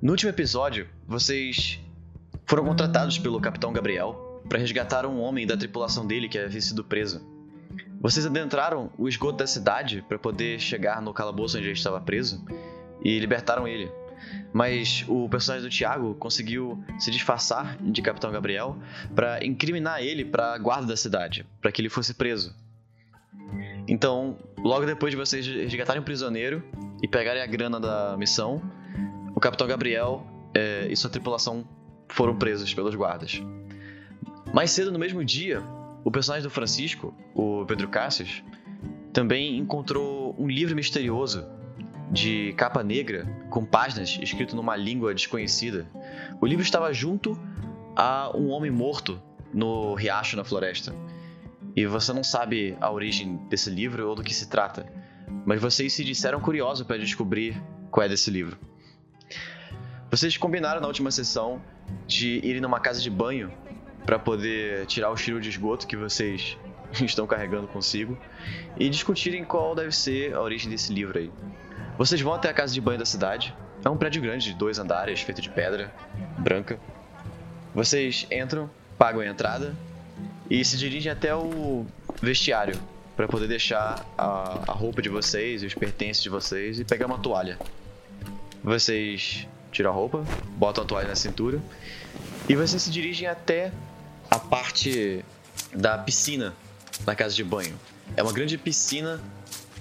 No último episódio, vocês foram contratados pelo Capitão Gabriel para resgatar um homem da tripulação dele que havia sido preso. Vocês adentraram o esgoto da cidade para poder chegar no calabouço onde ele estava preso e libertaram ele. Mas o personagem do Thiago conseguiu se disfarçar de Capitão Gabriel para incriminar ele para a guarda da cidade, para que ele fosse preso. Então, logo depois de vocês resgatarem o prisioneiro e pegarem a grana da missão, o Capitão Gabriel é, e sua tripulação foram presos pelos guardas. Mais cedo no mesmo dia, o personagem do Francisco, o Pedro Cassius, também encontrou um livro misterioso de capa negra com páginas escrito numa língua desconhecida. O livro estava junto a um homem morto no riacho na floresta. E você não sabe a origem desse livro ou do que se trata, mas vocês se disseram curiosos para descobrir qual é desse livro. Vocês combinaram na última sessão de irem numa casa de banho para poder tirar o cheiro de esgoto que vocês estão carregando consigo e discutirem qual deve ser a origem desse livro aí. Vocês vão até a casa de banho da cidade. É um prédio grande de dois andares, feito de pedra branca. Vocês entram, pagam a entrada e se dirigem até o vestiário para poder deixar a, a roupa de vocês e os pertences de vocês e pegar uma toalha. Vocês tiram a roupa, botam a toalha na cintura e vocês se dirigem até a parte da piscina da casa de banho. É uma grande piscina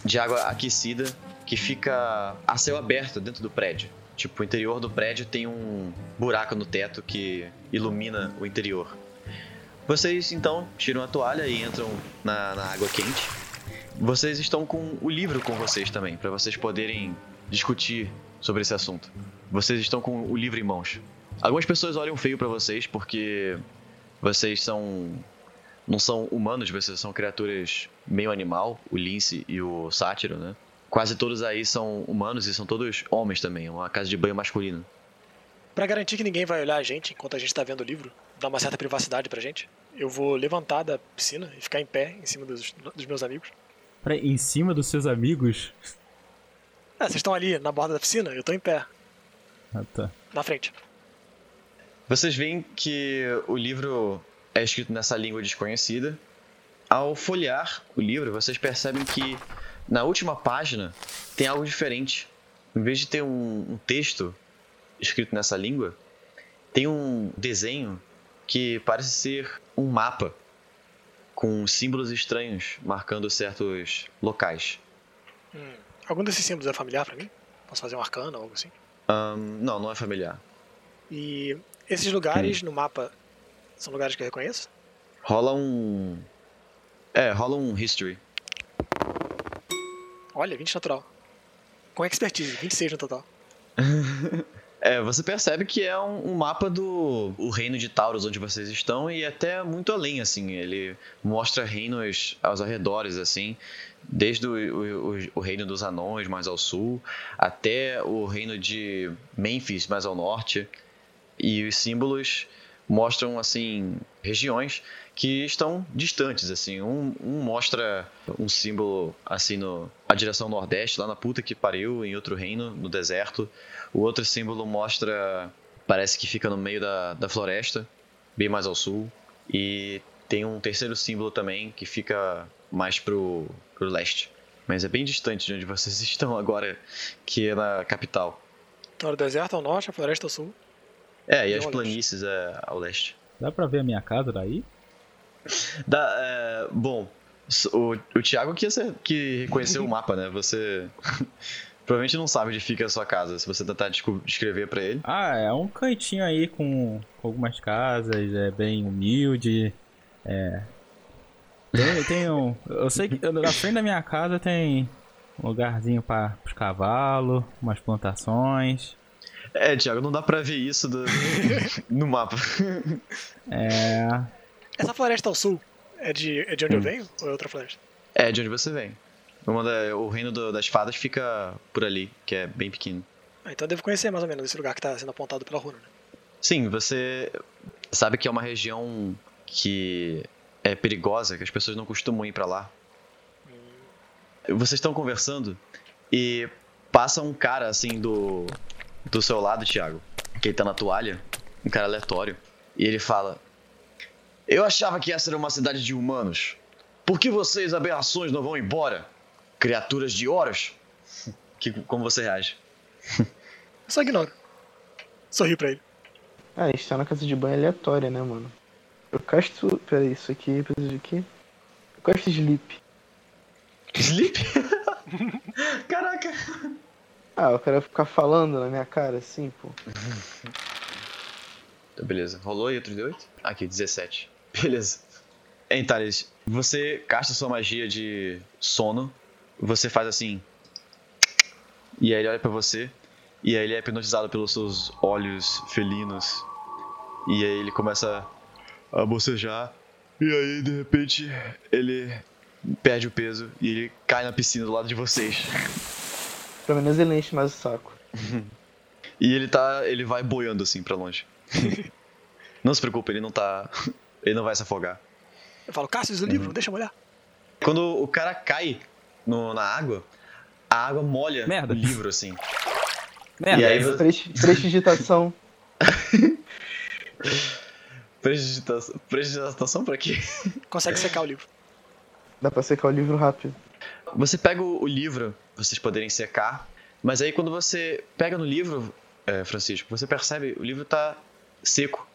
de água aquecida que fica a céu aberto dentro do prédio. Tipo, o interior do prédio tem um buraco no teto que ilumina o interior. Vocês então tiram a toalha e entram na, na água quente. Vocês estão com o livro com vocês também, para vocês poderem discutir sobre esse assunto. Vocês estão com o livro em mãos. Algumas pessoas olham feio para vocês porque vocês são não são humanos, vocês são criaturas meio animal, o lince e o sátiro, né? Quase todos aí são humanos e são todos homens também, uma casa de banho masculino. Para garantir que ninguém vai olhar a gente enquanto a gente tá vendo o livro, dar uma certa privacidade pra gente, eu vou levantar da piscina e ficar em pé em cima dos, dos meus amigos. Peraí, em cima dos seus amigos? É, vocês estão ali na borda da piscina, eu tô em pé. Ah, tá. Na frente. Vocês veem que o livro é escrito nessa língua desconhecida. Ao folhear o livro, vocês percebem que na última página tem algo diferente. Em vez de ter um, um texto escrito nessa língua, tem um desenho que parece ser um mapa com símbolos estranhos marcando certos locais. Hum. Algum desses símbolos é familiar para mim? Posso fazer um arcano ou algo assim? Um, não, não é familiar. E esses lugares no mapa são lugares que eu reconheço? Rola um. É, rola um history. Olha, 20 natural. Com expertise, 26 no total. é, você percebe que é um, um, mapa do o reino de Taurus onde vocês estão e até muito além, assim. Ele mostra reinos aos arredores, assim. Desde o, o, o reino dos anões mais ao sul, até o reino de Memphis mais ao norte. E os símbolos mostram assim regiões que estão distantes assim. Um, um, mostra um símbolo assim no a direção nordeste lá na puta que pariu em outro reino no deserto. O outro símbolo mostra parece que fica no meio da, da floresta bem mais ao sul. E tem um terceiro símbolo também que fica mais pro, pro leste. Mas é bem distante de onde vocês estão agora que é na capital. No deserto ao norte a floresta ao sul? É, e as planícies é, ao leste. Dá pra ver a minha casa daí? Dá, é, bom, o, o Thiago que, que reconheceu o mapa, né? Você provavelmente não sabe onde fica a sua casa, se você tentar descrever para ele. Ah, é um cantinho aí com, com algumas casas, é bem humilde. É. Tem, tem um. Eu sei que na frente da minha casa tem um lugarzinho para os cavalos, umas plantações. É, Thiago, não dá pra ver isso do... no mapa. É. Essa floresta ao sul é de, é de onde hum. eu venho ou é outra floresta? É, de onde você vem. Da, o reino do, das fadas fica por ali, que é bem pequeno. Ah, então eu devo conhecer mais ou menos esse lugar que tá sendo apontado pela runa, né? Sim, você sabe que é uma região que é perigosa, que as pessoas não costumam ir para lá. Hum. Vocês estão conversando e passa um cara assim do do seu lado, Thiago. que ele tá na toalha, um cara aleatório, e ele fala: Eu achava que essa era uma cidade de humanos. Por que vocês, aberrações, não vão embora? Criaturas de horas? Que, como você reage? Eu só ignoro. Sorri pra ele. Ah, a gente tá na casa de banho aleatória, né, mano? Eu casto. Pera aí, isso aqui precisa de quê? Eu casto sleep. Sleep? Caraca! Ah, eu quero ficar falando na minha cara assim, pô. Tá, beleza. Rolou aí outro D8? Aqui, 17. Beleza. Hein, Thales, você casta sua magia de sono, você faz assim. E aí ele olha pra você, e aí ele é hipnotizado pelos seus olhos felinos. E aí ele começa a bocejar, e aí de repente ele perde o peso e ele cai na piscina do lado de vocês. Pelo menos ele enche mais o saco. E ele tá. ele vai boiando assim pra longe. não se preocupe, ele não tá. Ele não vai se afogar. Eu falo, Cassius, o livro, deixa eu olhar. Quando o cara cai no- na água, a água molha Merda. o livro, assim. Merda. E aí você. Presti- Prestidigitação. Prestidigitação, prestidigitação pra quê? Consegue secar o livro. Dá pra secar o livro rápido. Você pega o, livro, vocês poderem secar, mas aí quando você pega no livro, é, Francisco, você percebe o livro tá seco.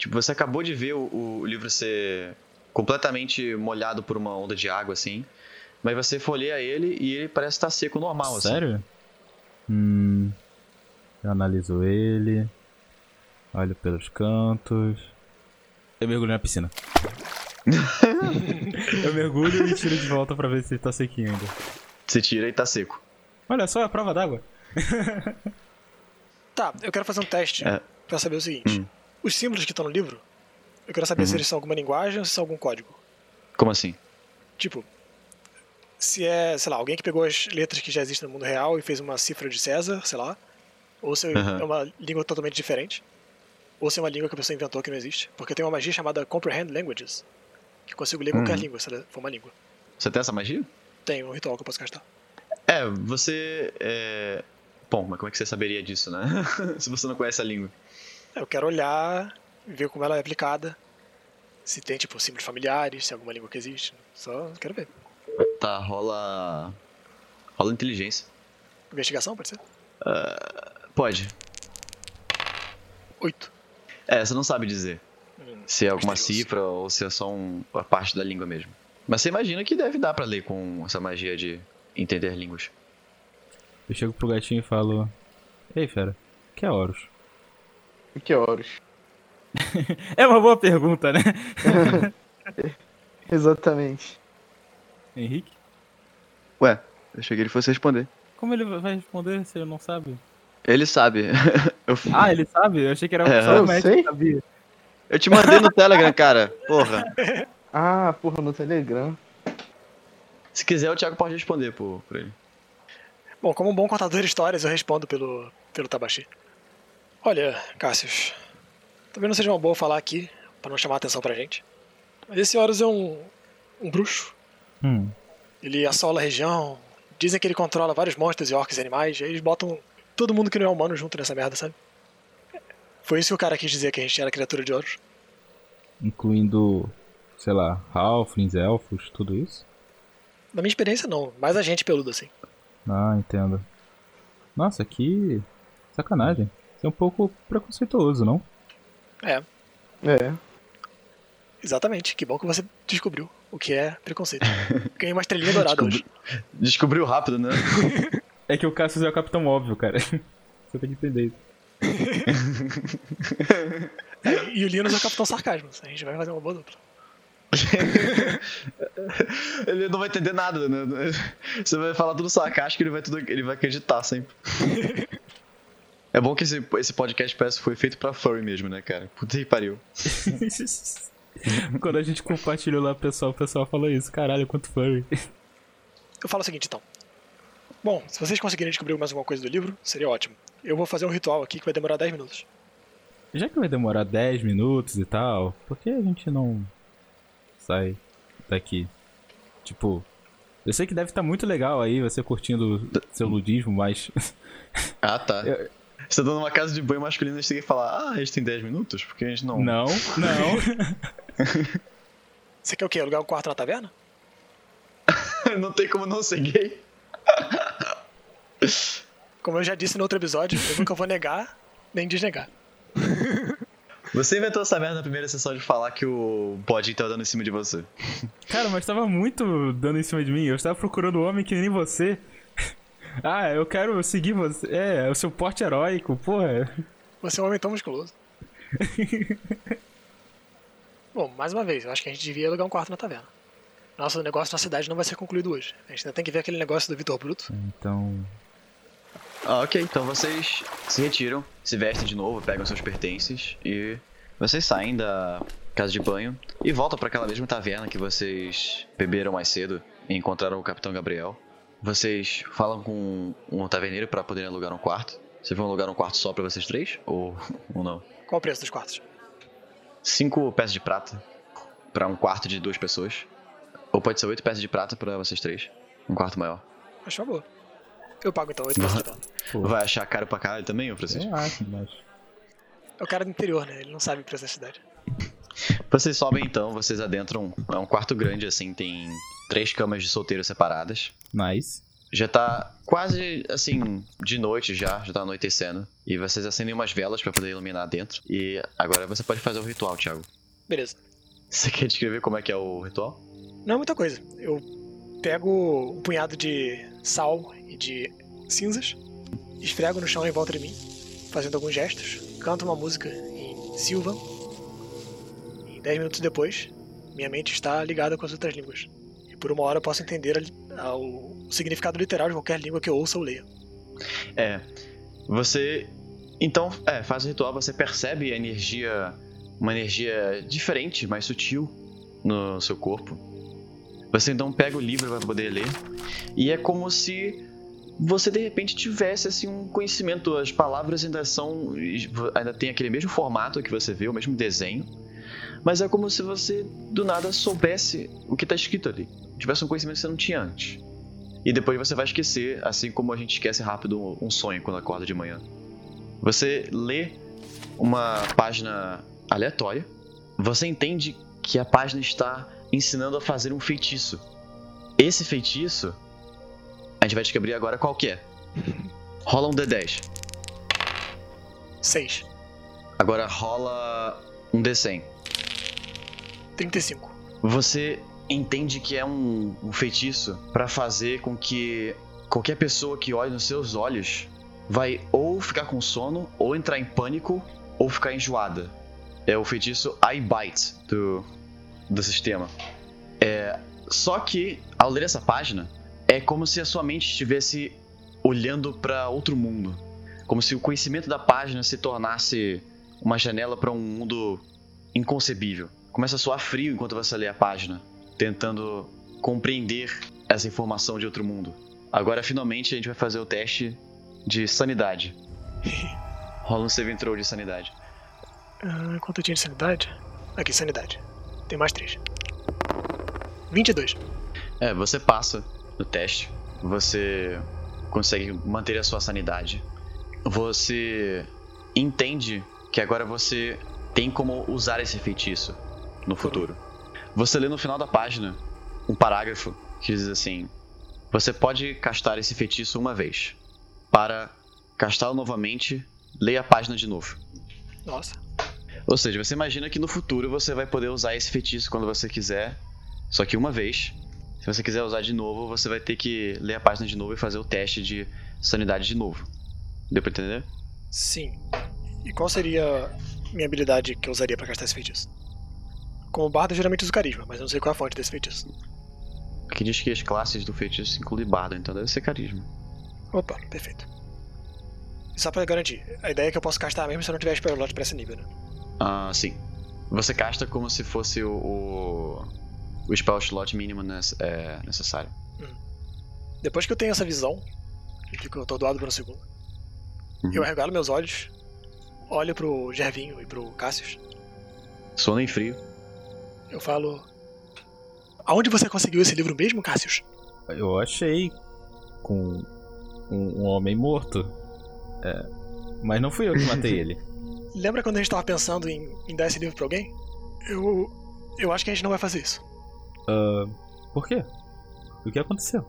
Tipo, você acabou de ver o, o livro ser completamente molhado por uma onda de água, assim. Mas você folheia ele e ele parece estar seco normal, assim. Sério? Hum. Eu analiso ele. Olho pelos cantos. Eu mergulho na piscina. eu mergulho e tiro de volta pra ver se tá sequinho ainda. Você tira e tá seco. Olha só a prova d'água. Tá, eu quero fazer um teste É. pra saber o seguinte. Hum. Os símbolos que estão no livro, eu quero saber se Uhum. eles são alguma linguagem ou se são algum código. Como assim? Tipo, se é, sei lá, alguém que pegou as letras que já existem no mundo real e fez uma cifra de César, sei lá. Ou se Aham. é uma língua totalmente diferente. Ou se é uma língua que a pessoa inventou que não existe. Porque tem uma magia chamada Comprehend Languages. Que eu consigo ler qualquer Uhum. língua, se ela for uma língua. Você tem essa magia? Tem um ritual que eu posso gastar. É, você. É... Bom, mas como é que você saberia disso, né? Se você não conhece a língua. Eu quero olhar, ver como ela é aplicada. Se tem, tipo, símbolos familiares, se é alguma língua que existe. Só quero ver. Tá, rola. Rola inteligência. Investigação, pode ser? Pode. Oito. É, você não sabe dizer Hum, se é alguma misterioso. cifra ou se é só um, uma parte da língua mesmo. Mas você imagina que deve dar pra ler com essa magia de entender línguas. Eu chego pro gatinho e falo: Ei, fera, o que é Horus? E que horas? É uma boa pergunta, né? Exatamente. Henrique? Ué, eu achei que ele fosse responder. Como ele vai responder se ele não sabe? Ele sabe. eu, Ah, ele sabe? Eu achei que era É, o mestre sei. que sabia. eu te mandei no Telegram, cara. Porra. Ah, porra, no Telegram. Se quiser, o Thiago pode responder por, por ele. Bom, como um bom contador de histórias, eu respondo pelo, pelo Tabaxi. Olha, Cassius, talvez não seja uma boa falar aqui, pra não chamar atenção pra gente. Mas esse Horus é um, um bruxo. Hum. Ele assola a região. Dizem que ele controla vários monstros e orcs e animais. E aí eles botam todo mundo que não é humano junto nessa merda, sabe? Foi isso que o cara quis dizer que a gente era criatura de Horus. Incluindo, sei lá, halflings, elfos, tudo isso? Na minha experiência, não. Mais a gente peludo, assim. Ah, entendo. Nossa, que sacanagem. É um pouco preconceituoso, não? É, É. exatamente. Que bom que você descobriu o que é preconceito. Ganhei uma estrelinha dourada hoje. Descobriu rápido, né? É que o Cassius é o capitão óbvio, cara. Você tem que entender isso. É, e o Linus é o Capitão Sarcasmo. A gente vai fazer uma boa dupla. ele não vai entender nada, né? Você vai falar tudo sarcástico, ele vai, tudo, ele vai acreditar sempre. É bom que esse, esse podcast parece foi feito pra furry mesmo, né, cara? Puta que pariu. Quando a gente compartilhou lá, pessoal, o pessoal falou isso. Caralho, quanto furry. Eu falo o seguinte, então. Bom, se vocês conseguirem descobrir mais alguma coisa do livro, seria ótimo. Eu vou fazer um ritual aqui que vai demorar 10 minutos. Já que vai demorar 10 minutos e tal, por que a gente não sai daqui? Tipo, eu sei que deve estar muito legal aí você curtindo seu ludismo, mas Ah, tá. Eu- Você tá numa casa de banho masculina e você tem que falar, ah, a gente tem 10 minutos? Porque a gente não. Não, não. Você quer o quê? Alugar um quarto na taverna? não tem como não ser gay. Como eu já disse no outro episódio, eu nunca vou negar nem desnegar. Você inventou essa merda na primeira sessão de falar que o Bodinho tava dando em cima de você. Cara, mas tava muito dando em cima de mim. Eu estava procurando um homem que nem você. Ah, eu quero seguir você. É, o seu porte heróico, porra. Você é um homem tão musculoso. Bom, mais uma vez, eu acho que a gente devia alugar um quarto na taverna. Nosso negócio na cidade não vai ser concluído hoje. A gente ainda tem que ver aquele negócio do Vitor Bruto. Então. Ah, ok, então vocês se retiram, se vestem de novo, pegam seus pertences e vocês saem da casa de banho e voltam para aquela mesma taverna que vocês beberam mais cedo e encontraram o Capitão Gabriel. Vocês falam com um taverneiro para poderem alugar um quarto. Vocês vão alugar um quarto só para vocês três ou, ou não? Qual o preço dos quartos? Cinco peças de prata para um quarto de duas pessoas. Ou pode ser oito peças de prata para vocês três. Um quarto maior. Acho uma boa. Eu pago então, 8 peças de prata. Vai achar caro pra caralho também, ô Francisco? eu acho, mas. É o cara do interior, né? Ele não sabe o preço da cidade. Vocês sobem então, vocês adentram. É um quarto grande, assim, tem três camas de solteiro separadas. Mas. Já tá quase assim, de noite já, já tá anoitecendo. E vocês acendem umas velas pra poder iluminar dentro. E agora você pode fazer o ritual, Thiago. Beleza. Você quer descrever como é que é o ritual? Não é muita coisa. Eu pego um punhado de sal e de cinzas, esfrego no chão em volta de mim, fazendo alguns gestos, canto uma música em Silvan. E dez minutos depois, minha mente está ligada com as outras línguas. Por uma hora eu posso entender a a- o significado literal de qualquer língua que eu ouça ou leia. É. Você. Então, é, faz o ritual, você percebe a energia. Uma energia diferente, mais sutil no seu corpo. Você então pega o livro para poder ler. E é como se você de repente tivesse assim um conhecimento. As palavras ainda são. ainda tem aquele mesmo formato que você vê, o mesmo desenho. Mas é como se você do nada soubesse o que tá escrito ali. Tivesse um conhecimento que você não tinha antes. E depois você vai esquecer, assim como a gente esquece rápido um sonho quando acorda de manhã. Você lê uma página aleatória, você entende que a página está ensinando a fazer um feitiço. Esse feitiço, a gente vai descobrir agora qual que é. Rola um D10. 6. Agora rola um D100. 35. Você entende que é um, um feitiço para fazer com que qualquer pessoa que olhe nos seus olhos vai ou ficar com sono, ou entrar em pânico, ou ficar enjoada. É o feitiço Eye Bite do, do sistema. É, só que, ao ler essa página, é como se a sua mente estivesse olhando para outro mundo. Como se o conhecimento da página se tornasse uma janela para um mundo inconcebível. Começa a soar frio enquanto você lê a página, tentando compreender essa informação de outro mundo. Agora, finalmente, a gente vai fazer o teste de sanidade. Rola um save throw de sanidade. Ah, quanto eu tinha de sanidade? Aqui, sanidade. Tem mais 3. 22. É, você passa no teste, você consegue manter a sua sanidade. Você entende que agora você tem como usar esse feitiço no futuro. Você lê no final da página um parágrafo que diz assim: Você pode castar esse feitiço uma vez. Para castá-lo novamente, leia a página de novo. Nossa. Ou seja, você imagina que no futuro você vai poder usar esse feitiço quando você quiser, só que uma vez. Se você quiser usar de novo, você vai ter que ler a página de novo e fazer o teste de sanidade de novo. Deu pra entender? Sim. E qual seria minha habilidade que eu usaria pra castar esse feitiço? Como bardo, eu geralmente uso carisma, mas eu não sei qual é a fonte desse feitiço. Aqui diz que as classes do feitiço incluem bardo, então deve ser carisma. Opa, perfeito. E só pra garantir, a ideia é que eu posso castar mesmo se eu não tiver spell slot pra esse nível, né? Ah, sim. Você casta como se fosse o, o, o spell slot mínimo nece- é, necessário. Depois que eu tenho essa visão, e fico atordoado por um segundo, Uhum. eu arregalo meus olhos, olho pro Gervinho e pro Cassius, Sono em frio. Eu falo... Aonde você conseguiu esse livro mesmo, Cassius? Eu achei com um, um homem morto. É, Mas não fui eu que matei ele. Lembra quando a gente tava pensando em, em dar esse livro pra alguém? Eu. Eu acho que a gente não vai fazer isso. Ah, por quê? O que aconteceu?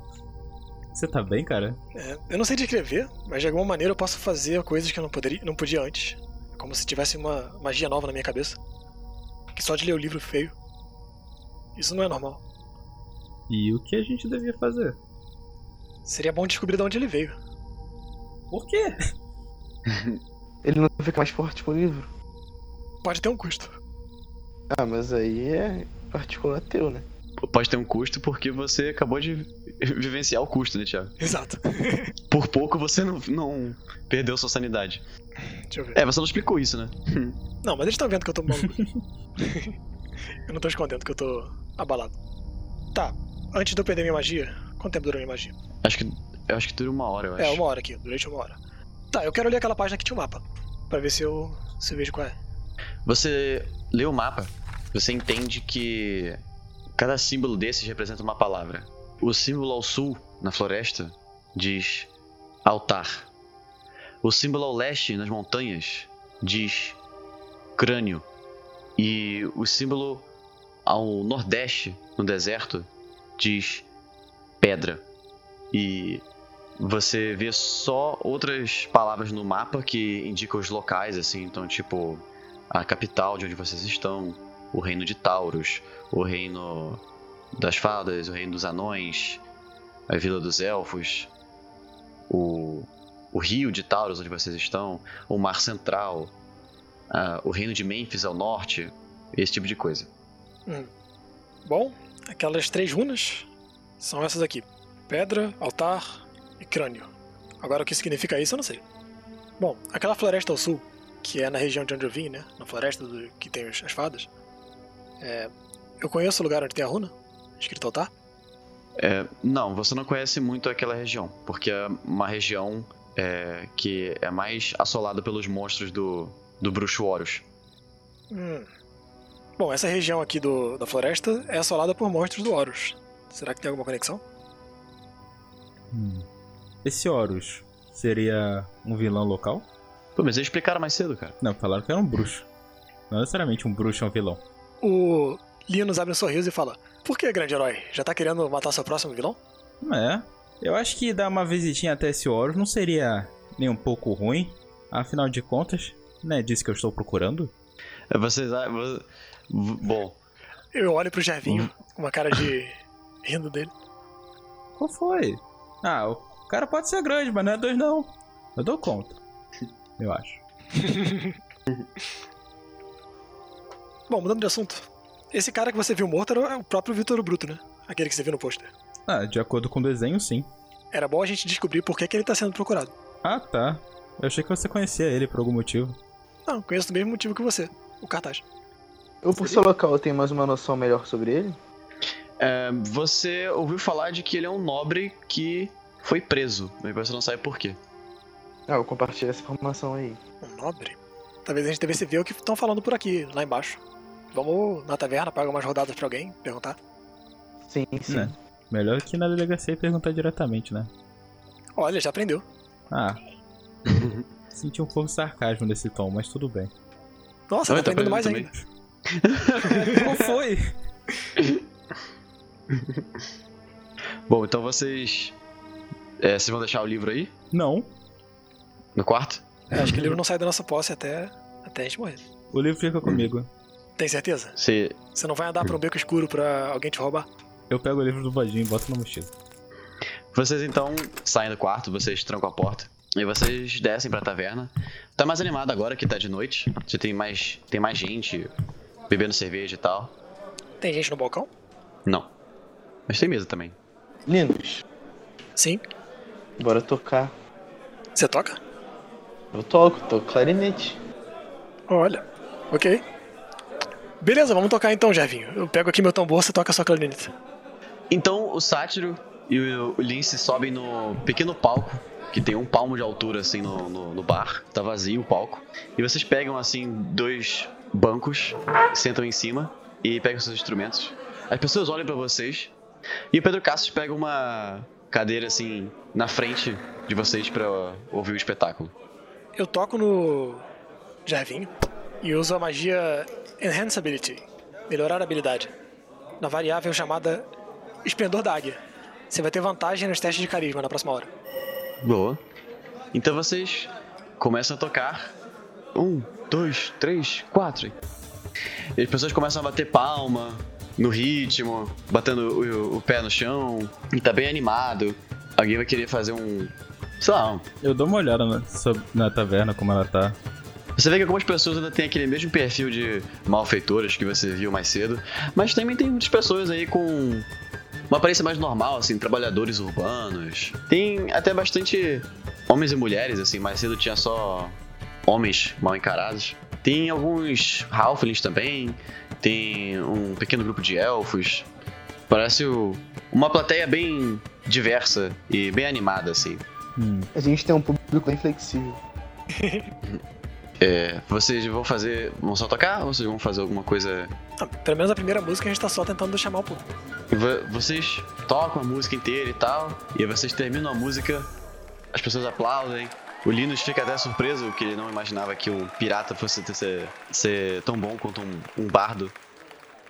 Você tá bem, cara? É, eu não sei descrever, mas de alguma maneira eu posso fazer coisas que eu não, poderia, não podia antes. Como se tivesse uma magia nova na minha cabeça. Que só de ler o livro feio. Isso não é normal. E o que a gente devia fazer? Seria bom descobrir de onde ele veio. Por quê? Ele não fica mais forte com o livro. Pode ter um custo. Ah, mas aí é particular teu, né? Pode ter um custo porque você acabou de vivenciar o custo, né, Thiago? Exato. Por pouco você não, não perdeu sua sanidade. Deixa eu ver. É, você não explicou isso, né? Não, mas eles estão vendo que eu tô maluco. eu não tô escondendo que eu tô abalado. Tá, antes de eu perder minha magia, quanto tempo durou minha magia? Acho que. Eu acho que dura uma hora, eu acho. É, uma hora aqui, durante uma hora. Tá, eu quero ler aquela página que tinha o mapa. Pra ver se eu, se eu vejo qual é. Você lê o mapa, você entende que cada símbolo desses representa uma palavra. O símbolo ao sul, na floresta, diz altar. O símbolo ao leste, nas montanhas, diz crânio. E o símbolo ao nordeste, no deserto, diz pedra. E você vê só outras palavras no mapa que indicam os locais, assim, então tipo a capital de onde vocês estão, o reino de Taurus, o reino das fadas, o reino dos anões, a vila dos elfos, o, o rio de Taurus onde vocês estão, o mar central, o reino de Memphis ao norte, esse tipo de coisa. Bom, aquelas três runas são essas aqui: pedra, altar e crânio. Agora o que significa isso eu não sei. Bom, aquela floresta ao sul, que é na região de onde eu vim, né? Na floresta do- que tem as fadas. é, eu conheço o lugar onde tem a runa, escrito altar. É, não, você não conhece muito aquela região, porque é uma região é, que é mais assolada pelos monstros do, do bruxo Horus. Hum. Bom, essa região aqui do, da floresta é assolada por monstros do Horus. Será que tem alguma conexão? Hum. Esse Horus seria um vilão local? Pô, mas eles explicaram mais cedo, cara. Não, falaram que era um bruxo. Não necessariamente um bruxo é um vilão. O Linus abre um sorriso e fala: Por que, grande herói? Já tá querendo matar seu próximo vilão? É. Eu acho que dar uma visitinha até esse Horus não seria nem um pouco ruim. Afinal de contas, não é disso que eu estou procurando? É, Vocês. Bom, Eu olho pro Gervinho com uma cara de. rindo dele. Qual foi? Ah, o cara pode ser grande, mas não é dois não. Eu dou conta. Eu acho. Bom, mudando de assunto. Esse cara que você viu morto era o próprio Vitor Bruto, né? Aquele que você viu no pôster. Ah, de acordo com o desenho, sim. Era bom a gente descobrir por que, que ele tá sendo procurado. Ah, tá. Eu achei que você conhecia ele por algum motivo. Não, conheço do mesmo motivo que você. O cartaz. Eu, por ser local, tenho mais uma noção melhor sobre ele? é, você ouviu falar de que ele é um nobre que foi preso, mas você não sabe por quê. Ah, eu compartilho essa informação aí. Um nobre? Talvez a gente devesse ver o que estão falando por aqui, lá embaixo. Vamos na taverna, pagar umas rodadas pra alguém, perguntar. Sim, sim. Né? Melhor que na delegacia e perguntar diretamente, né? Olha, já aprendeu. Ah. Senti um pouco de sarcasmo nesse tom, mas tudo bem. Nossa, Oi, tá tá aprendendo mais aprendendo ainda. Qual foi? Bom, então vocês. é, vocês vão deixar o livro aí? Não. No quarto? É, acho que o livro não sai da nossa posse até, até a gente morrer. O livro fica comigo. Tem certeza? Você. Você não vai andar pra um beco escuro pra alguém te roubar? Eu pego o livro do Vadinho e boto na mochila. Vocês então saem do quarto, vocês trancam a porta. E vocês descem pra taverna. Tá mais animado agora que tá de noite. Você tem mais. tem mais gente bebendo cerveja e tal. Tem gente no balcão? Não. Mas tem mesa também. Linus, Sim. bora tocar. Você toca? Eu toco, toco clarinete. Olha. Ok. Beleza, vamos tocar então, Jervinho. Eu pego aqui meu tambor, você toca a sua clarineta. Então o Sátiro e o o Lince sobem no pequeno palco, que tem um palmo de altura assim no, no, no bar. Tá vazio o palco. E vocês pegam assim dois bancos, sentam em cima e pegam seus instrumentos. As pessoas olham pra vocês. E o Pedro Cassius pega uma cadeira assim na frente de vocês pra ouvir o espetáculo. Eu toco no Jervinho e uso a magia Enhanceability, melhorar a habilidade, na variável chamada Esplendor da Águia. Você vai ter vantagem nos testes de carisma na próxima hora. Boa. Então vocês começam a tocar. Um, dois, três, quatro. E as pessoas começam a bater palma no ritmo, batendo o, o pé no chão. E tá bem animado. Alguém vai querer fazer um. Sei lá, um Eu dou uma olhada na, na taverna, como ela tá. Você vê que algumas pessoas ainda têm aquele mesmo perfil de malfeitoras que você viu mais cedo, mas também tem muitas pessoas aí com uma aparência mais normal, assim, trabalhadores urbanos. Tem até bastante homens e mulheres, assim, mais cedo tinha só homens mal encarados. Tem alguns halflings também, tem um pequeno grupo de elfos. Parece o- uma plateia bem diversa e bem animada, assim. Hum. A gente tem um público bem flexível. É, vocês vão fazer. vão só tocar ou vocês vão fazer alguma coisa Ah, pelo menos a primeira música a gente tá só tentando chamar o público. Vo- Vocês tocam a música inteira e tal, e aí vocês terminam a música, as pessoas aplaudem. O Linus fica até surpreso que ele não imaginava que um pirata fosse ter- ser, ser tão bom quanto um, um bardo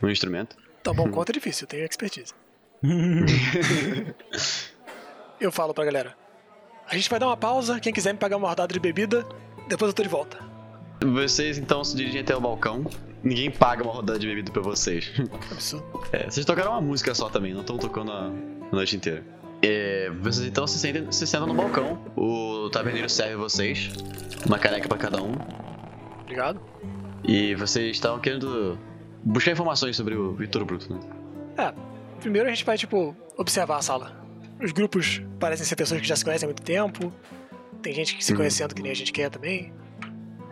no instrumento. Tá bom, quanto é difícil, eu tenho expertise. eu falo pra galera. A gente vai dar uma pausa, quem quiser me pagar uma rodada de bebida, depois eu tô de volta. Vocês então se dirigem até o balcão. Ninguém paga uma rodada de bebida pra vocês. Absurdo. É, vocês tocaram uma música só também, não estão tocando a noite inteira. É, vocês então se, sentem, se sentam no balcão. O taverneiro serve vocês, uma caneca pra cada um. Obrigado. E vocês estavam querendo buscar informações sobre o Vitor Bruto, né? É, primeiro a gente vai, tipo, observar a sala. Os grupos parecem ser pessoas que já se conhecem há muito tempo. Tem gente que se Uhum. conhecendo que nem a gente quer também.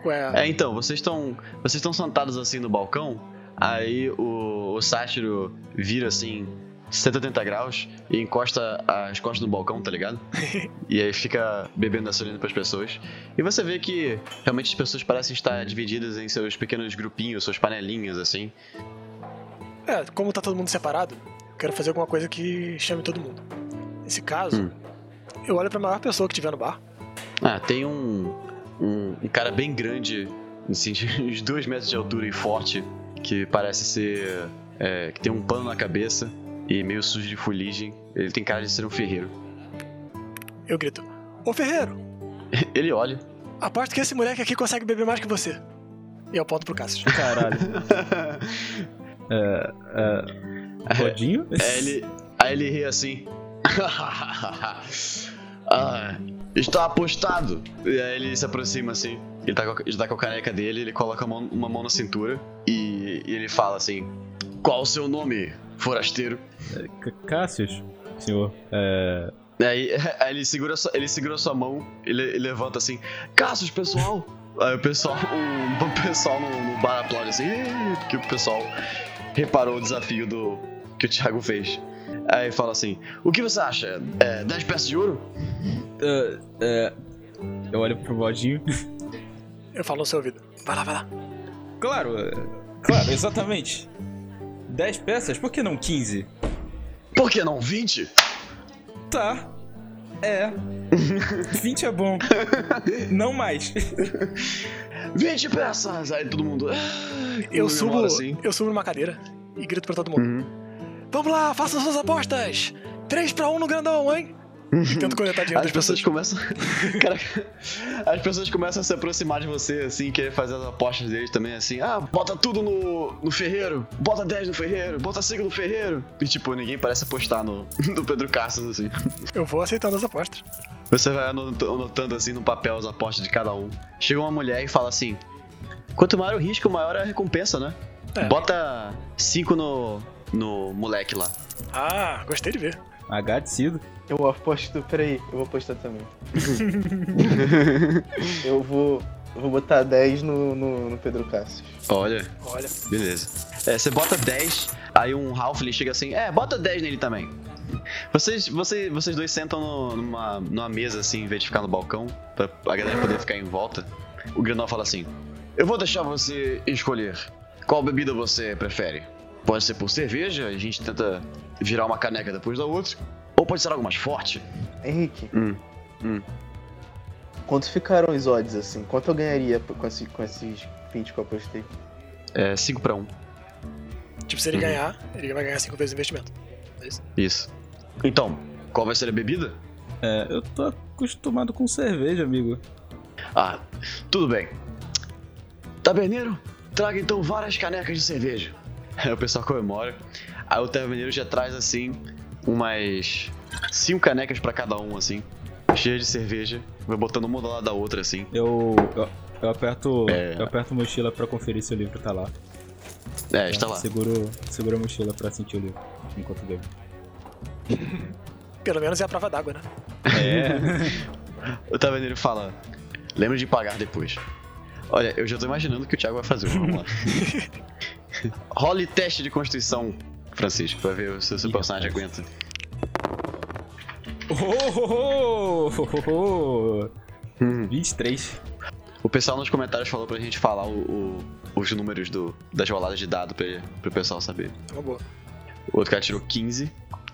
Qual é É, então, vocês estão vocês estão sentados assim no balcão, aí o, o sátiro vira assim 180 graus e encosta as costas no balcão, tá ligado? e aí fica bebendo gasolina pras pessoas. E você vê que realmente as pessoas parecem estar divididas em seus pequenos grupinhos, suas panelinhas, assim. É, como tá todo mundo separado, eu quero fazer alguma coisa que chame todo mundo. Nesse caso, Hum. eu olho pra maior pessoa que tiver no bar. Ah, tem um, um, um cara bem grande, assim, de uns dois metros de altura e forte, que parece ser. é, que tem um pano na cabeça e meio sujo de fuligem. Ele tem cara de ser um ferreiro. Eu grito: Ô Ferreiro, Ele olha. aposto que esse moleque aqui consegue beber mais que você. E eu aponto pro Cassius. Caralho. É, é, Rodinho? Aí ele, aí ele ri assim. ah, está apostado. E aí ele se aproxima assim. Ele tá com, ele tá com a caneca dele, ele coloca mão- uma mão na cintura e, e ele fala assim: Qual o seu nome, forasteiro? C- Cássius, senhor. É, Aí, aí ele, segura sua, ele segura sua mão, ele, ele levanta assim: Cassius, pessoal! Aí o pessoal, o, o pessoal no, no bar aplaude assim, porque o pessoal reparou o desafio do que o Thiago fez. Aí fala assim: O que você acha? É, 10 peças de ouro? é, é, eu olho pro Rodinho. Eu falo no seu ouvido: Vai lá, vai lá. Claro, é, claro, exatamente. 10 peças, por que não 15? Por que não 20? Tá. É. 20 é bom. Não mais. 20 peças! Aí todo mundo. "Ah", Eu subo, assim. eu subo numa cadeira e grito pra todo mundo: Uhum. Vamos lá, façam suas apostas! 3 pra 1 no grandão, hein? E tento coletar dinheiro As pessoas. começam. Cara, as pessoas começam a se aproximar de você, assim, querer fazer as apostas deles também, assim. Ah, bota tudo no, no ferreiro, bota 10 no ferreiro, bota 5 no ferreiro. E tipo, ninguém parece apostar no, no Pedro Cassius, assim. Eu vou aceitando as apostas. Você vai anot- anotando, assim, no papel as apostas de cada um. Chega uma mulher e fala assim: Quanto maior o risco, maior a recompensa, né? É. Bota 5 no, no moleque lá. Ah, gostei de ver. Agradecido. Eu aposto. Peraí, eu vou apostar também. eu vou. Eu vou botar 10 no, no, no Pedro Cassius. Olha, Olha, Beleza. É, você bota 10, aí um Halfling chega assim, é, bota 10 nele também. Vocês, vocês, vocês dois sentam no- numa, numa mesa assim, em vez de ficar no balcão, pra a galera poder ficar em volta. O Granol fala assim: Eu vou deixar você escolher qual bebida você prefere. Pode ser por cerveja, a gente tenta virar uma caneca depois da outra, ou pode ser algo mais forte. Henrique, Hum, hum. Quanto ficaram os odds, assim? Quanto eu ganharia com, esse, com esses 20 que eu apostei? É 5 pra 1. Um. Tipo, se ele Uhum. ganhar, ele vai ganhar 5 vezes o investimento. É isso? Isso. Então, qual vai ser a bebida? É, eu tô acostumado com cerveja, amigo. Ah, tudo bem. Taberneiro, traga então várias canecas de cerveja. Aí o pessoal comemora. Aí o taberneiro já traz assim umas cinco canecas pra cada um, assim, cheias de cerveja. Vai botando uma do lado da outra, assim. Eu, eu, eu aperto, É. eu aperto a mochila pra conferir se o livro tá lá. É, está lá. Seguro, seguro a mochila pra sentir o livro enquanto bebo. Pelo menos é a prova d'água, né? É. o taverneiro fala: Lembre de pagar depois. Olha, eu já tô imaginando o que o Thiago vai fazer. Vamos lá. Role teste de constituição, Francisco, pra ver se o seu personagem aguenta. Oh, oh, oh, oh, oh. Hum. 23. O pessoal nos comentários falou pra gente falar o- o- os números do, das roladas de dado pra, pro pessoal saber. Uma boa. O outro cara tirou 15.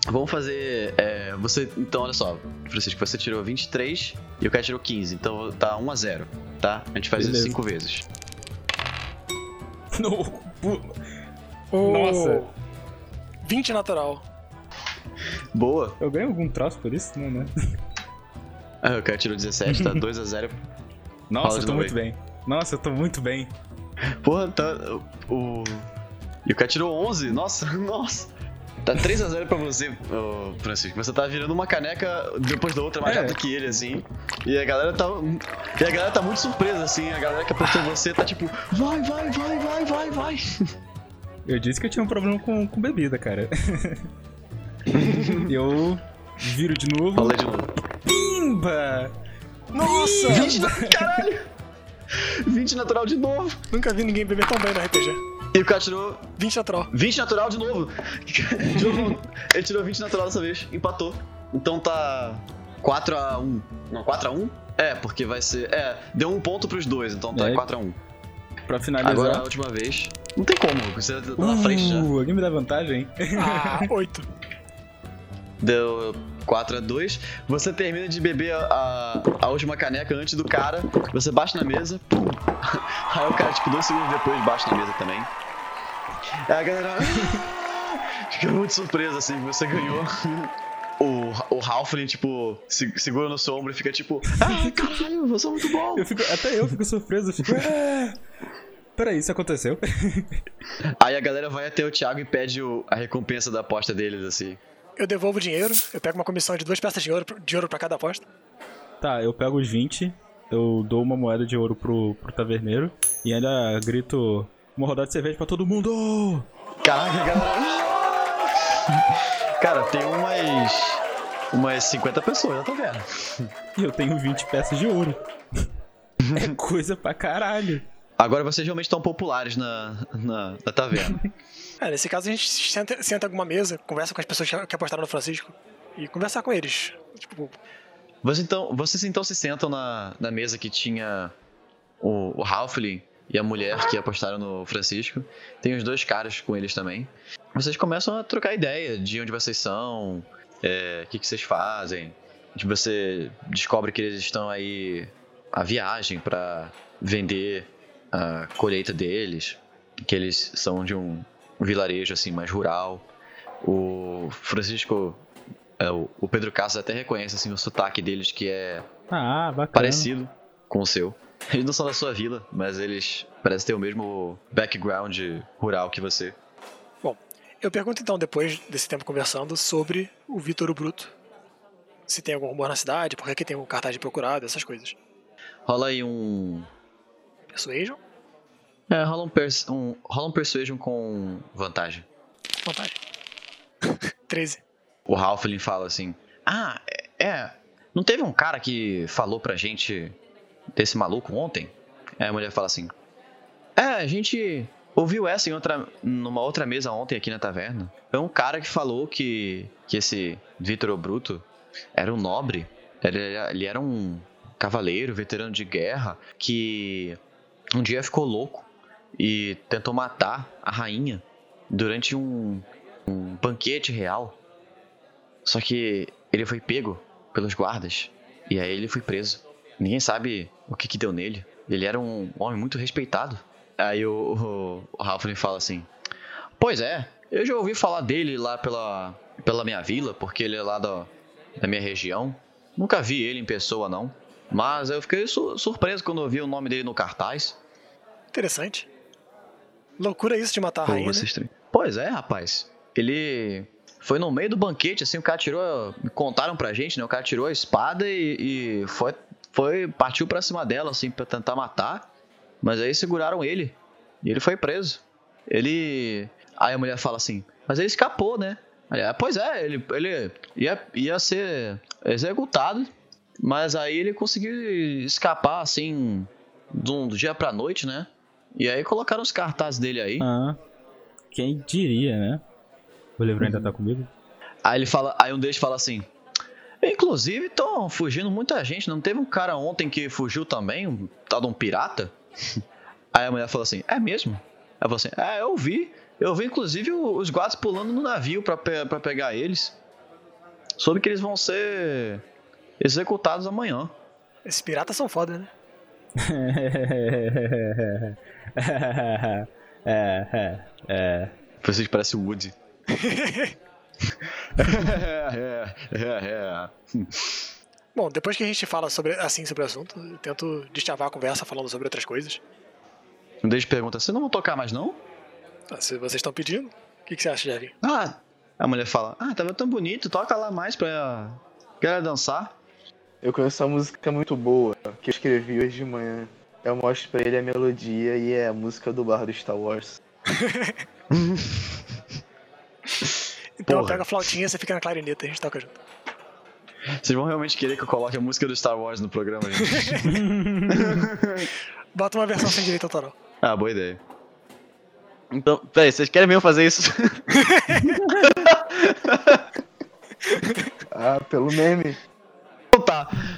Vamos fazer. é, você. Então, olha só, Francisco, você tirou 23 e o cara tirou 15. Então tá 1 a 0 tá? A gente faz isso Beleza. 5 vezes. No, Oh, Nossa. 20 natural. Boa! eu ganhei algum troço por isso? Não, né? Ah, o cara tirou 17, tá 2 a 0 Nossa, Fala eu tô muito bem. Nossa, eu tô muito bem. Porra, tá. O. E o cara tirou 11? Nossa, nossa! Tá 3 a 0 pra você, Francisco. Você tá virando uma caneca depois da outra mais É. rápido que ele, assim. E a galera tá. E a galera tá muito surpresa, assim. A galera que apostou em você tá tipo, vai, vai, vai, vai, vai, vai. Eu disse que eu tinha um problema com, com bebida, cara. eu viro de novo. Falei de novo. Pimba! Nossa! 20 na... Caralho! 20 natural de novo. Nunca vi ninguém beber tão bem no RPG. E o cara tirou 20 natural. 20 natural de novo. Tirou- Ele tirou 20 natural dessa vez. Empatou. Então tá 4 a 1 Não, 4 a 1 É, porque vai ser. É, deu um ponto pros dois, então tá É. 4 a 1 Pra finalizar. Agora a última vez. Não tem como, você tá na frente já. Uh, alguém me dá vantagem? Ah, 8. Deu 4 a 2 Você termina de beber a, a, a última caneca antes do cara. Você bate na mesa. Pum. Aí o cara, tipo, dois segundos depois, bate na mesa também. Aí a galera. "Ah!" Fica muito surpresa assim, que você ganhou. O, o Halfling, tipo, se- segura no seu ombro e fica tipo, ah, caralho, você é muito bom. Eu fico, até eu fico surpreso, eu fico. "Ah, Peraí, isso aconteceu? Aí a galera vai até o Thiago e pede o- a recompensa da aposta deles, assim. Eu devolvo o dinheiro, eu pego uma comissão de duas peças de ouro, de ouro pra cada aposta. Tá, eu pego os 20, eu dou uma moeda de ouro pro, pro taverneiro e ainda grito uma rodada de cerveja pra todo mundo! Caraca, galera. Cara, tem umas. umas 50 pessoas, eu tô vendo. E eu tenho 20 peças de ouro. é coisa pra caralho. Agora vocês realmente estão populares na, na, na taverna. É, nesse caso a gente senta, senta em alguma mesa, conversa com as pessoas que apostaram no Francisco e conversar com eles. Tipo, Vocês então, vocês então se sentam na, na mesa que tinha o, o Halfling e a mulher que apostaram no Francisco. Tem os dois caras com eles também. Vocês começam a trocar ideia de onde vocês são, é, o que, que vocês fazem. Você descobre que eles estão aí a viagem pra vender a colheita deles, que eles são de um vilarejo assim mais rural. O Francisco é, o, Pedro Castro até reconhece assim, o sotaque deles que é Ah, parecido com o seu. Eles não são da sua vila, mas eles parecem ter o mesmo background rural que você. eu pergunto então, depois desse tempo conversando, sobre o Vitor o Bruto. Se tem algum rumor na cidade, por que tem um cartaz de procurado, essas coisas. Rola aí um. Persuasion? É, rola um, pers um, rola um Persuasion com vantagem. Vantagem. 13. O Halfling fala assim: Ah, é, é. Não teve um cara que falou pra gente desse maluco ontem? Aí a mulher fala assim: É, a gente ouviu essa em outra, numa outra mesa ontem aqui na taverna. Foi um cara que falou que, que esse Vitor Bruto era um nobre. Ele, ele era um cavaleiro, veterano de guerra, que um dia ficou louco e tentou matar a rainha durante um, um banquete real. Só que ele foi pego pelos guardas e aí ele foi preso. Ninguém sabe o que que deu nele. Ele era um homem muito respeitado. Aí o, o, o Halfling fala assim: Pois é, eu já ouvi falar dele lá pela, pela minha vila, porque ele é lá da, da minha região. Nunca vi ele em pessoa, não. Mas eu fiquei su- surpreso quando eu vi o nome dele no cartaz. Interessante. Loucura isso de matar a rainha, né? Pois é, rapaz. Ele foi no meio do banquete, assim, o cara tirou. Contaram pra gente, né? O cara tirou a espada e, e foi, foi. partiu pra cima dela, assim, pra tentar matar. Mas aí seguraram ele. E ele foi preso. Ele. Aí a mulher fala assim, mas ele escapou, né? Aí, "Ah, pois é, ele, ele ia, ia ser executado. Mas aí ele conseguiu escapar, assim, do, do dia pra noite, né? E aí colocaram os cartazes dele aí. Ah, quem diria, né? O livro ainda tá comigo? Aí ele fala, aí um deles fala assim: Inclusive, estão fugindo muita gente. Não teve um cara ontem que fugiu também, um tal de um pirata? Aí a mulher falou assim: É mesmo? Ela falou assim: É, eu vi. Eu vi inclusive os guardas pulando no navio pra, pe pra pegar eles. Soube que eles vão ser executados amanhã. Esses piratas são foda, né? é, é, é. Vocês parecem o Woody. é, é, é. Bom, depois que a gente fala sobre, assim sobre o assunto, eu tento destravar a conversa falando sobre outras coisas. Um deles pergunta: Vocês não vão tocar mais não? Ah, Se vocês estão pedindo, o que, que você acha, Jerry? Ah, a mulher fala: Ah, tava tão bonito, toca lá mais pra galera dançar. Eu conheço uma música muito boa que eu escrevi hoje de manhã. Eu mostro pra ele a melodia e é a música do bar do Star Wars. Então Porra. pega a flautinha e você fica na clarineta e a gente toca junto. Vocês vão realmente querer que eu coloque a música do Star Wars no programa, gente? Bota uma versão sem direito autoral. ah, boa ideia. Então, peraí, vocês querem mesmo fazer isso? Ah, pelo meme.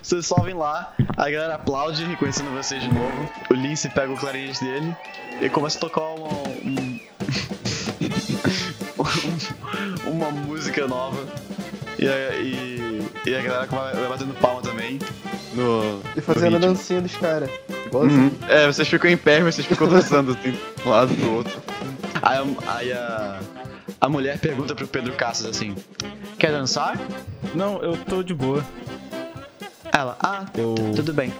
Vocês sobem lá, a galera aplaude, reconhecendo vocês de novo. O Lince pega o clarinete dele e começa a tocar uma, um- um- uma música nova. E a, e, e a galera vai, batendo palma também. No, E fazendo a dancinha dos caras. Uhum. É, vocês ficam em pé, mas vocês ficam dançando assim, de um lado pro outro. Aí, a- aí a, a mulher pergunta pro Pedro Cassas assim: Quer dançar? Não, eu tô de boa. Ela, ah, Eu, tudo bem.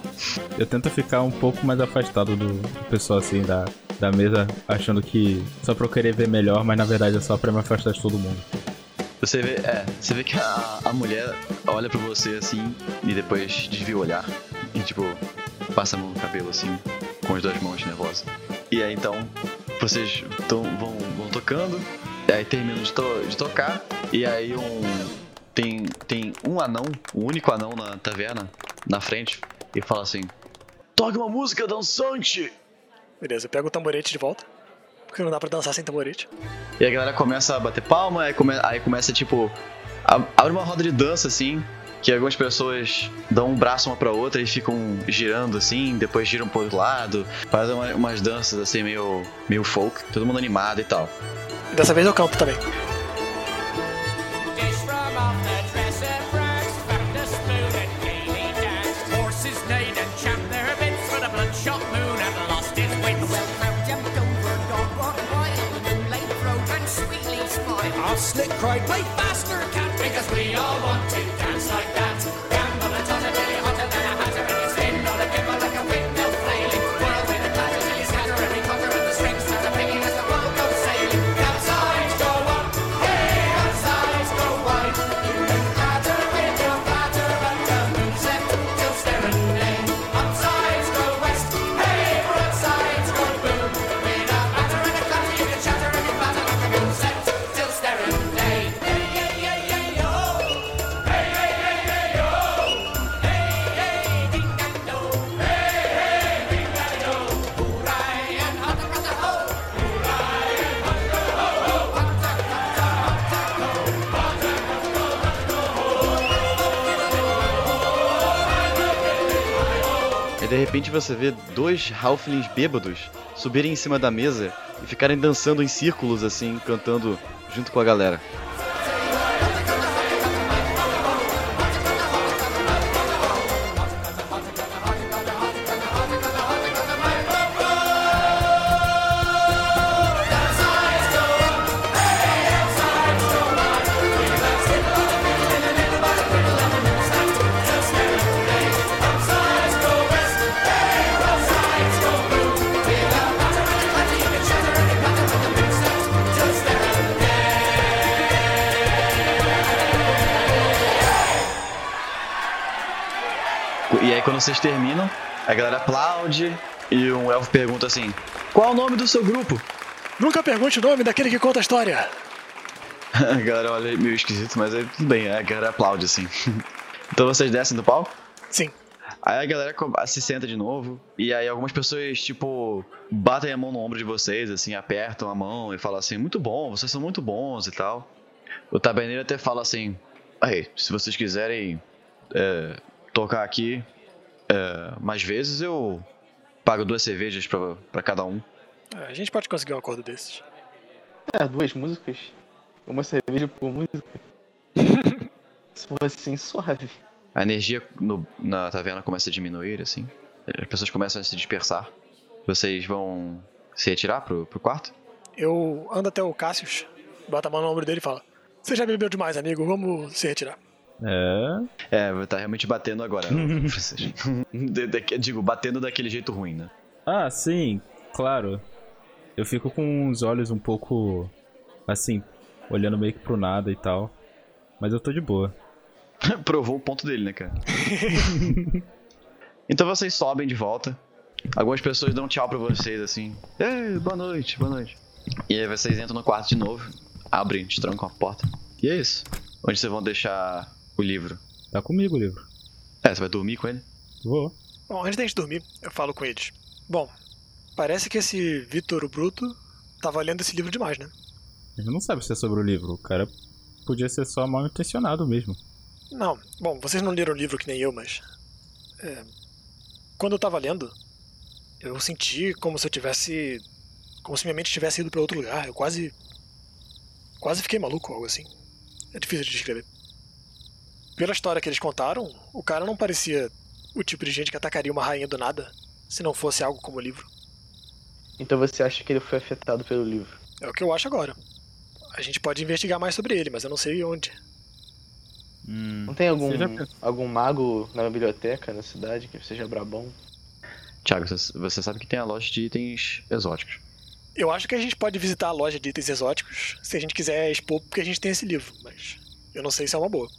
eu tento ficar um pouco mais afastado do, do pessoal assim da, da mesa, achando que só pra eu querer ver melhor, mas na verdade é só pra me afastar de todo mundo. Você vê, é, você vê que a, a mulher olha pra você assim e depois desvia o olhar e tipo passa a mão no cabelo assim com as duas mãos nervosa. E aí então vocês tão, vão, vão tocando, e aí terminam de, to- de tocar e aí um tem tem um anão, o único anão na taverna na frente e fala assim: "Toque uma música dançante". Beleza, eu pego o tamborete de volta. Porque não dá pra dançar sem tamborete. E a galera começa a bater palma, aí, come- aí começa, tipo, a- abre uma roda de dança, assim, que algumas pessoas dão um braço uma pra outra e ficam girando, assim, depois giram pro outro lado, fazem uma- umas danças, assim, meio, meio folk, todo mundo animado e tal. E dessa vez eu canto também. Slick cried, play faster, cat, because we all want to repente você vê dois Halflings bêbados subirem em cima da mesa e ficarem dançando em círculos assim, cantando junto com a galera. Vocês terminam, a galera aplaude e um elfo pergunta assim: Qual é o nome do seu grupo? Nunca pergunte o nome daquele que conta a história. A galera olha meio esquisito, mas aí tudo bem, a galera aplaude assim. então vocês descem do palco? Sim. Aí a galera co- se senta de novo, e aí algumas pessoas, tipo, batem a mão no ombro de vocês, assim, apertam a mão e falam assim, muito bom, vocês são muito bons e tal. O taberneiro até fala assim, aí, se vocês quiserem é, tocar aqui é, mais vezes, eu pago duas cervejas pra, pra cada um. É, A gente pode conseguir um acordo desses. É, duas músicas. Uma cerveja por música. Se fosse assim, suave. A energia no- na taverna começa a diminuir, assim. As pessoas começam a se dispersar. Vocês vão se retirar pro, pro quarto? Eu ando até o Cassius, boto a mão no ombro dele e falo: Você já bebeu demais, amigo, vamos se retirar. É. É, tá realmente batendo agora. né, digo, batendo daquele jeito ruim, né? Ah, sim, claro. Eu fico com os olhos um pouco assim, olhando meio que pro nada e tal. Mas eu tô de boa. Provou o ponto dele, né, cara? então vocês sobem de volta. Algumas pessoas dão tchau pra vocês, assim. Ei, boa noite, boa noite. E aí vocês entram no quarto de novo. Abrem, destrancam a porta. E é isso. Onde vocês vão deixar o livro? Tá comigo o livro. É, você vai dormir com ele? Vou. Bom, antes da gente dormir, eu falo com eles. Bom, parece que esse Vitor o Bruto tava lendo esse livro demais, né? Gente não sabe se é sobre o livro. O cara podia ser só mal intencionado mesmo. Não, bom, vocês não leram o livro que nem eu, mas. é, quando eu tava lendo, eu senti como se eu tivesse. Como se minha mente tivesse ido pra outro lugar. Eu quase. Quase fiquei maluco, algo assim. É difícil de descrever. Pela história que eles contaram, o cara não parecia o tipo de gente que atacaria uma rainha do nada, se não fosse algo como o livro. Então você acha que ele foi afetado pelo livro? É o que eu acho agora. A gente pode investigar mais sobre ele, mas eu não sei onde. Hum. Não tem algum, já algum mago na biblioteca, na cidade, que seja brabão? Thiago, você, você sabe que tem a loja de itens exóticos. Eu acho que a gente pode visitar a loja de itens exóticos se a gente quiser expor porque a gente tem esse livro, mas eu não sei se é uma boa.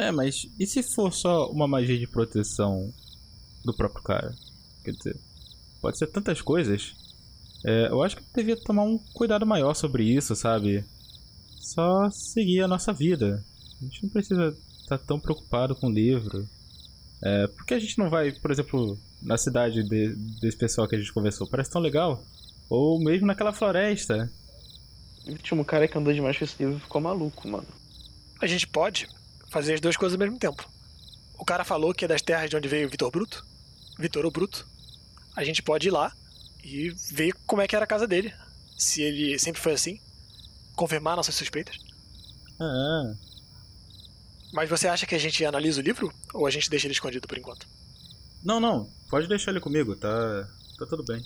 É, mas e se for só uma magia de proteção do próprio cara? Quer dizer, pode ser tantas coisas. É, eu acho que devia tomar um cuidado maior sobre isso, sabe? Só seguir a nossa vida. A gente não precisa estar tão preocupado com o livro. É, por que a gente não vai, por exemplo, na cidade de- desse pessoal que a gente conversou? Parece tão legal. Ou mesmo naquela floresta. O último cara que andou demais com esse livro ficou maluco, mano. A gente pode fazer as duas coisas ao mesmo tempo. O cara falou que é das terras de onde veio o Vitor Bruto. Vitor o Bruto. A gente pode ir lá e ver como é que era a casa dele. Se ele sempre foi assim. Confirmar nossas suspeitas. Ah, Mas você acha que a gente analisa o livro? Ou a gente deixa ele escondido por enquanto? não, não. Pode deixar ele comigo, tá, tá tudo bem.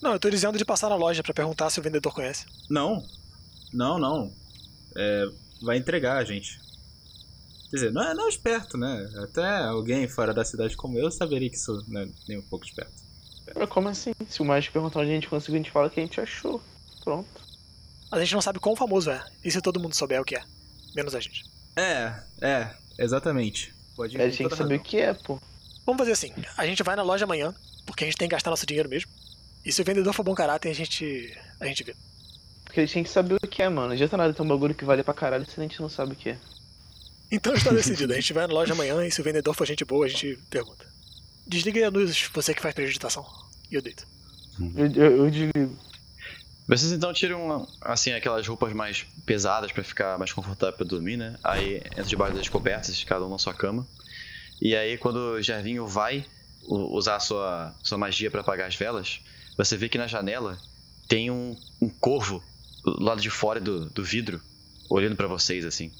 Não, eu tô dizendo de passar na loja pra perguntar se o vendedor conhece. Não. Não, não. É, vai entregar a gente. Quer dizer, não é, não é esperto, né? Até alguém fora da cidade como eu saberia que isso não é nem um pouco esperto. Mas como assim? Se o mágico perguntar onde a gente conseguiu, a gente fala que a gente achou. Pronto. A gente não sabe quão famoso é. E se todo mundo souber o que é? Menos a gente. É, é, exatamente. Pode A gente tem que saber o que é, pô. Vamos fazer assim: a gente vai na loja amanhã, porque a gente tem que gastar nosso dinheiro mesmo. E se o vendedor for bom caráter, a gente. a gente vê. Porque a gente tem que saber o que é, mano. Não adianta nada ter um bagulho que vale pra caralho se a gente não sabe o que é. Então está decidido. A gente vai na loja amanhã e se o vendedor for gente boa, a gente pergunta. Desliga aí a luz, você que faz prejuditação. E eu deito. Eu, eu, eu desligo. Vocês então tiram, assim, aquelas roupas mais pesadas pra ficar mais confortável pra dormir, né? Aí entra debaixo das cobertas, cada um na sua cama. E aí quando o Gervinho vai usar a sua, sua magia pra apagar as velas, você vê que na janela tem um, um corvo do lado de fora do, do vidro, olhando pra vocês, assim.